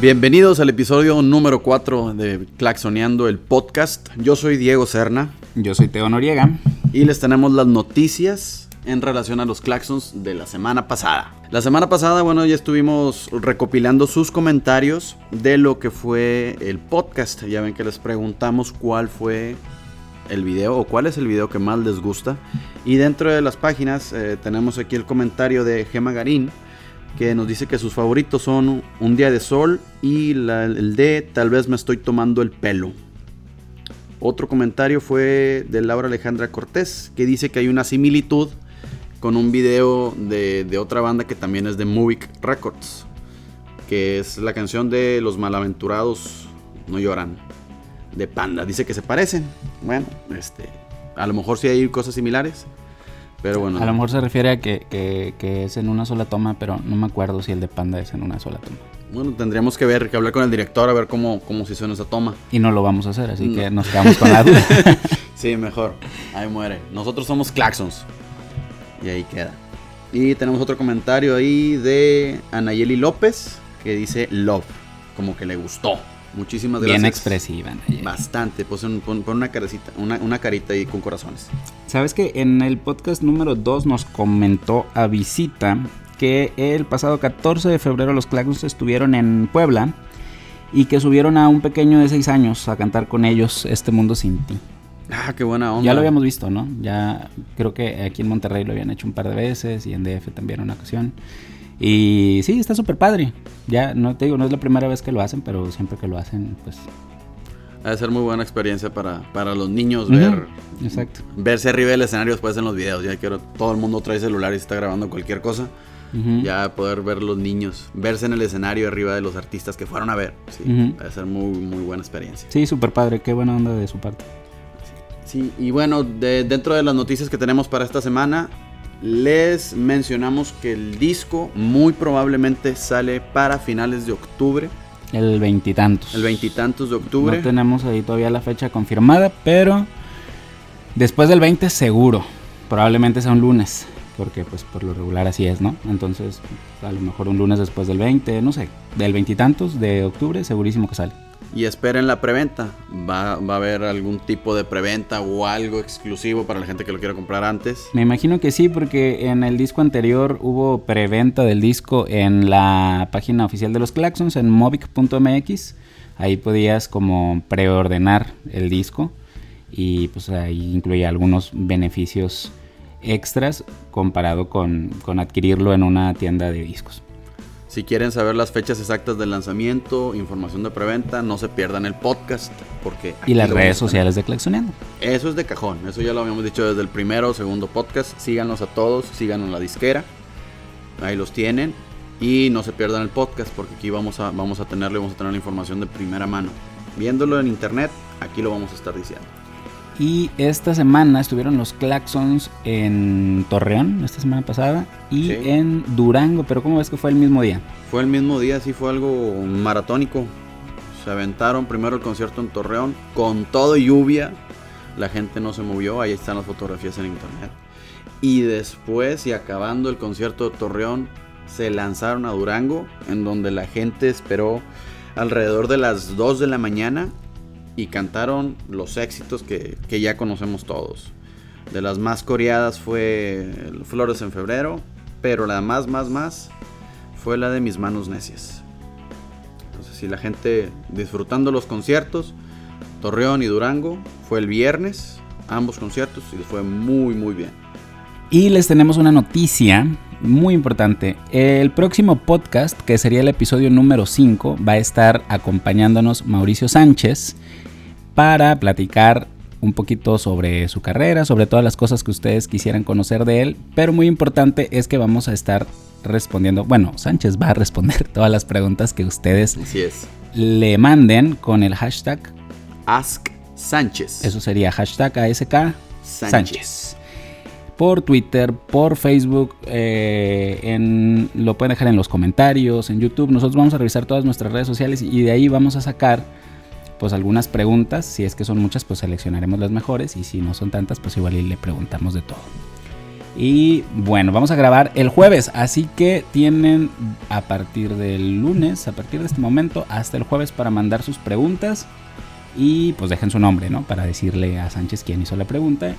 Bienvenidos al episodio número 4 de Claxoneando el podcast. Yo soy Diego Serna. Yo soy Teo Noriega. Y les tenemos las noticias en relación a los claxons de la semana pasada. La semana pasada, bueno, ya estuvimos recopilando sus comentarios de lo que fue el podcast. Ya ven que les preguntamos cuál fue el video o cuál es el video que más les gusta. Y dentro de las páginas eh, tenemos aquí el comentario de Gema Garín que nos dice que sus favoritos son Un día de sol y el de Tal vez me estoy tomando el pelo. Otro comentario fue de Laura Alejandra Cortés que dice que hay una similitud con un video de, de otra banda que también es de Movic Records, que es la canción de Los Malaventurados No Lloran, de Panda. Dice que se parecen. Bueno, este, a lo mejor sí hay cosas similares. Pero bueno. A lo mejor se refiere a que, que, es en una sola toma, pero no me acuerdo si el de Panda es en una sola toma. Bueno, tendríamos que ver, que hablar con el director a ver cómo, cómo se hizo en esa toma. Y no lo vamos a hacer, así que nos quedamos con la duda. sí, mejor. Ahí muere. Nosotros somos Claxons. Y ahí queda. Y tenemos otro comentario ahí de Anayeli López que dice love, como que le gustó. Muchísimas gracias. Bien expresiva. Bastante. Pon, una, carita, una, una, carita ahí con corazones. Sabes que en el podcast número 2 nos comentó a visita que el pasado 14 de febrero los Claxons estuvieron en Puebla y que subieron a un pequeño de 6 años a cantar con ellos Este Mundo Sin Ti. Ah, qué buena onda. Ya lo habíamos visto, ¿no? Ya creo que aquí en Monterrey lo habían hecho un par de veces y en DF también una ocasión. Y sí, está súper padre. Ya no te digo, no es la primera vez que lo hacen, pero siempre que lo hacen, pues. Ha de ser muy buena experiencia para, para los niños ver. Exacto. Verse arriba del escenario después en los videos. Ya quiero todo el mundo trae celular y está grabando cualquier cosa. Ya poder ver los niños, verse en el escenario arriba de los artistas que fueron a ver. Sí, va a ser muy, muy buena experiencia. Sí, súper padre. Qué buena onda de su parte. Sí, y bueno, dentro de las noticias que tenemos para esta semana, les mencionamos que el disco muy probablemente sale para finales de octubre. El veintitantos. El veintitantos de octubre. No tenemos ahí todavía la fecha confirmada, pero después del 20 seguro. Probablemente sea un lunes, porque pues por lo regular así es, ¿no? Entonces, a lo mejor un lunes después del 20, no sé, del veintitantos de octubre, segurísimo que sale y esperen la preventa. Va, va, a haber algún tipo de preventa o algo exclusivo para la gente que lo quiera comprar antes. Me imagino que sí, porque en el disco anterior hubo preventa del disco en la página oficial de los Claxons, en movic.mx. Ahí podías como preordenar el disco y pues ahí incluía algunos beneficios extras comparado con, con adquirirlo en una tienda de discos. Si quieren saber las fechas exactas del lanzamiento, información de preventa, no se pierdan el podcast. porque Y las redes sociales de Claxoneando. Eso es de cajón, eso ya lo habíamos dicho desde el primero o segundo podcast. Síganos a todos, síganos en la disquera. Ahí los tienen. Y no se pierdan el podcast porque aquí vamos a, vamos a tenerle, vamos a tener la información de primera mano. Viéndolo en internet, aquí lo vamos a estar diciendo. Y esta semana estuvieron los Claxons en Torreón, esta semana pasada, y en Durango, pero ¿cómo ves que fue el mismo día? Fue el mismo día, sí fue algo maratónico. Se aventaron primero el concierto en Torreón, con todo lluvia, la gente no se movió, ahí están las fotografías en internet. Y después, y acabando el concierto de Torreón, se lanzaron a Durango, en donde la gente esperó alrededor de las 2 de la mañana y cantaron los éxitos que, ya conocemos todos. De las más coreadas fue Flores en febrero, pero la más, más, más fue la de Mis manos necias. Entonces, si la gente disfrutando los conciertos, Torreón y Durango, fue el viernes, ambos conciertos, y fue muy, muy bien. Y les tenemos una noticia muy importante. El próximo podcast, que sería el episodio número 5, va a estar acompañándonos Mauricio Sánchez para platicar un poquito sobre su carrera, sobre todas las cosas que ustedes quisieran conocer de él, pero muy importante es que vamos a estar respondiendo, bueno, Sánchez va a responder todas las preguntas que ustedes le manden con el hashtag Ask Sánchez. Eso sería hashtag ASK Sánchez. Por Twitter, por Facebook, eh, en, lo pueden dejar en los comentarios, en YouTube. Nosotros vamos a revisar todas nuestras redes sociales y de ahí vamos a sacar pues algunas preguntas, si es que son muchas, pues seleccionaremos las mejores y si no son tantas, pues igual le preguntamos de todo. Y bueno, vamos a grabar el jueves, así que tienen a partir del lunes, a partir de este momento, hasta el jueves para mandar sus preguntas. Y pues dejen su nombre, ¿no? Para decirle a Sánchez quién hizo la pregunta.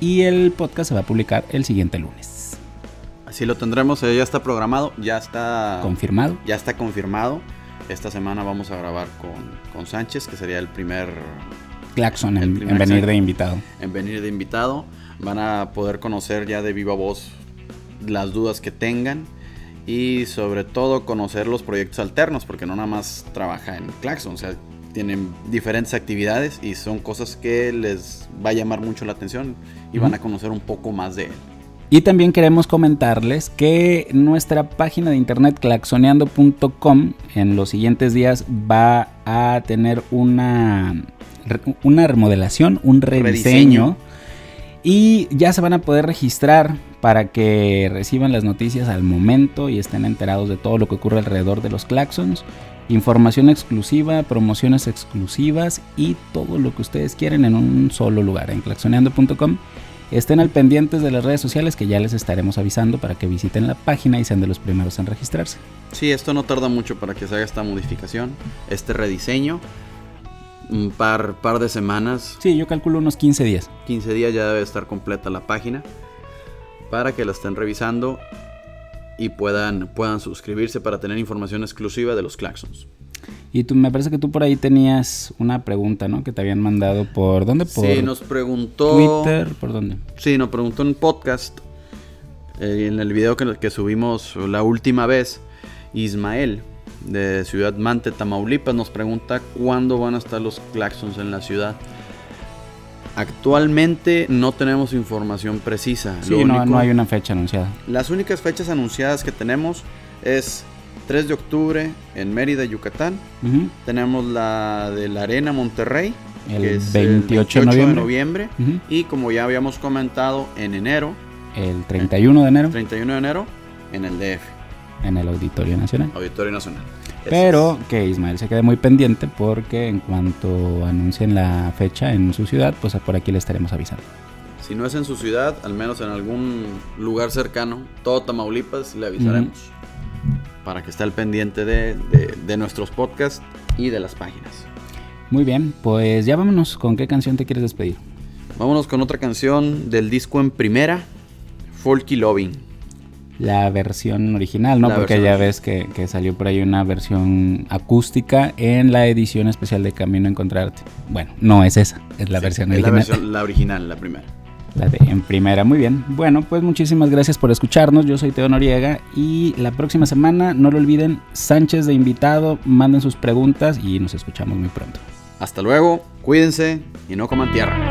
Y el podcast se va a publicar el siguiente lunes. Así lo tendremos, eh, ya está programado, ya está... ¿Confirmado? Ya está confirmado. Esta semana vamos a grabar con, con Sánchez, que sería el primer... Claxon El en, primer en venir de invitado. en venir de invitado. Van a poder conocer ya de viva voz las dudas que tengan y sobre todo conocer los proyectos alternos, porque no nada más trabaja en Claxon, o sea, tienen diferentes actividades y son cosas que les va a llamar mucho la atención y van Ujú. a conocer un poco más de él. Y también queremos comentarles que nuestra página de internet claxoneando.com en los siguientes días va a tener una, una remodelación, un rediseño. Rediseño. Y ya se van a poder registrar para que reciban las noticias al momento y estén enterados de todo lo que ocurre alrededor de los claxons. Información exclusiva, promociones exclusivas y todo lo que ustedes quieren en un solo lugar en claxoneando.com. Estén al pendientes de las redes sociales que ya les estaremos avisando para que visiten la página y sean de los primeros en registrarse. Sí, esto no tarda mucho para que se haga esta modificación, este rediseño. Un par, par de semanas, Sí, yo calculo unos 15 días. 15 días ya debe estar completa la página para que la estén revisando y puedan, puedan suscribirse para tener información exclusiva de los claxons. Y tú, me parece que tú por ahí tenías una pregunta, ¿no? Que te habían mandado por dónde? Por Sí, nos preguntó. Twitter, ¿por dónde? Sí, nos preguntó en podcast. eh, en el video que, que subimos la última vez, Ismael de Ciudad Mante, Tamaulipas, nos pregunta cuándo van a estar los claxons en la ciudad. Actualmente no tenemos información precisa. Sí, Lo no, único- no hay una fecha anunciada. Las únicas fechas anunciadas que tenemos es 3 de octubre en Mérida, Yucatán. Tenemos la de la Arena Monterrey, El que es 28 de el 28 de noviembre. Y como ya habíamos comentado, en enero, El 31 de enero 31 de enero, en el DF, en el Auditorio Nacional. Auditorio Nacional. Pero que Ismael se quede muy pendiente porque en cuanto anuncien la fecha en su ciudad, pues por aquí le estaremos avisando. Si no es en su ciudad, al menos en algún lugar cercano, todo Tamaulipas, le avisaremos. Para que esté al pendiente de, de- de nuestros podcasts y de las páginas. Muy bien, pues ya vámonos. ¿Con qué canción te quieres despedir? Vámonos con otra canción del disco en primera, Folky Loving. La versión original, ¿no? La Porque ya ves que, que salió por ahí una versión acústica en la edición especial de Camino a Encontrarte. Bueno, no es esa, es la Sí, versión es original. La, versión- la original, la primera. La de en primera, muy bien. Bueno, pues muchísimas gracias por escucharnos. Yo soy Teo Noriega y la próxima semana, no lo olviden, Sánchez de invitado, manden sus preguntas y nos escuchamos muy pronto. Hasta luego, cuídense y no coman tierra.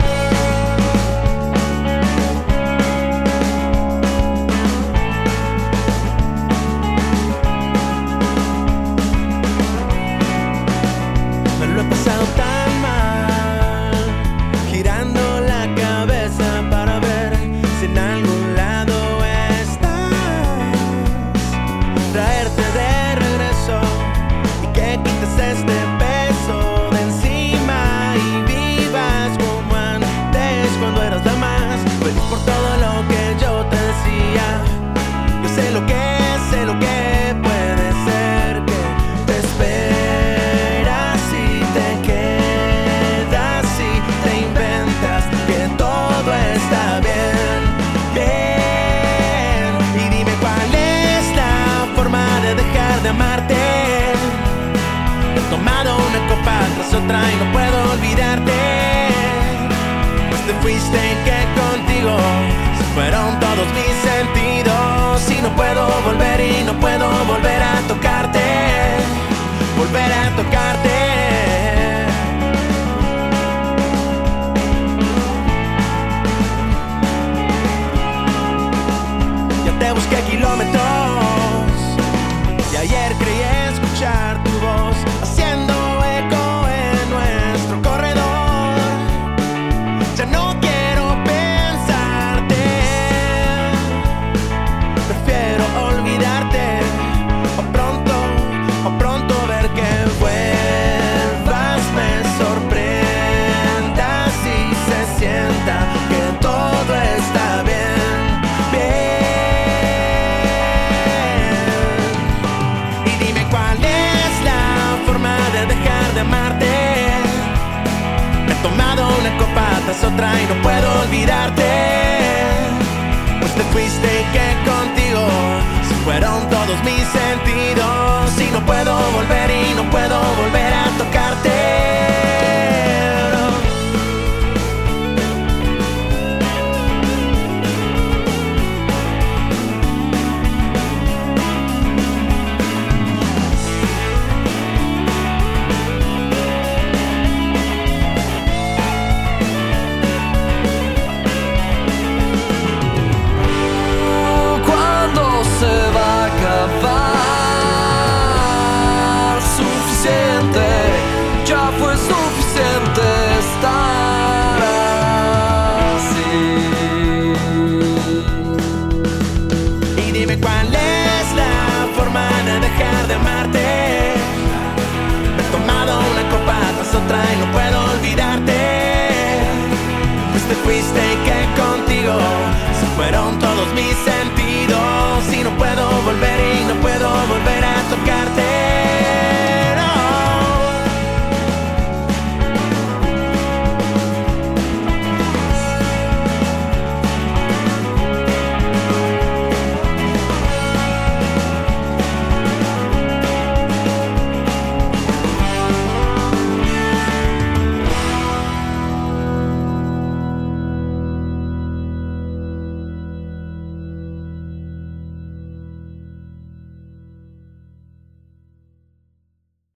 Copa otra y no puedo olvidarte. Pues te fuiste y que contigo se fueron todos mis sentidos. Y no puedo volver y no puedo volver a y no puedo olvidarte. Pues te fuiste y que contigo se fueron todos mis sentidos. Y no puedo volver y no puedo volver a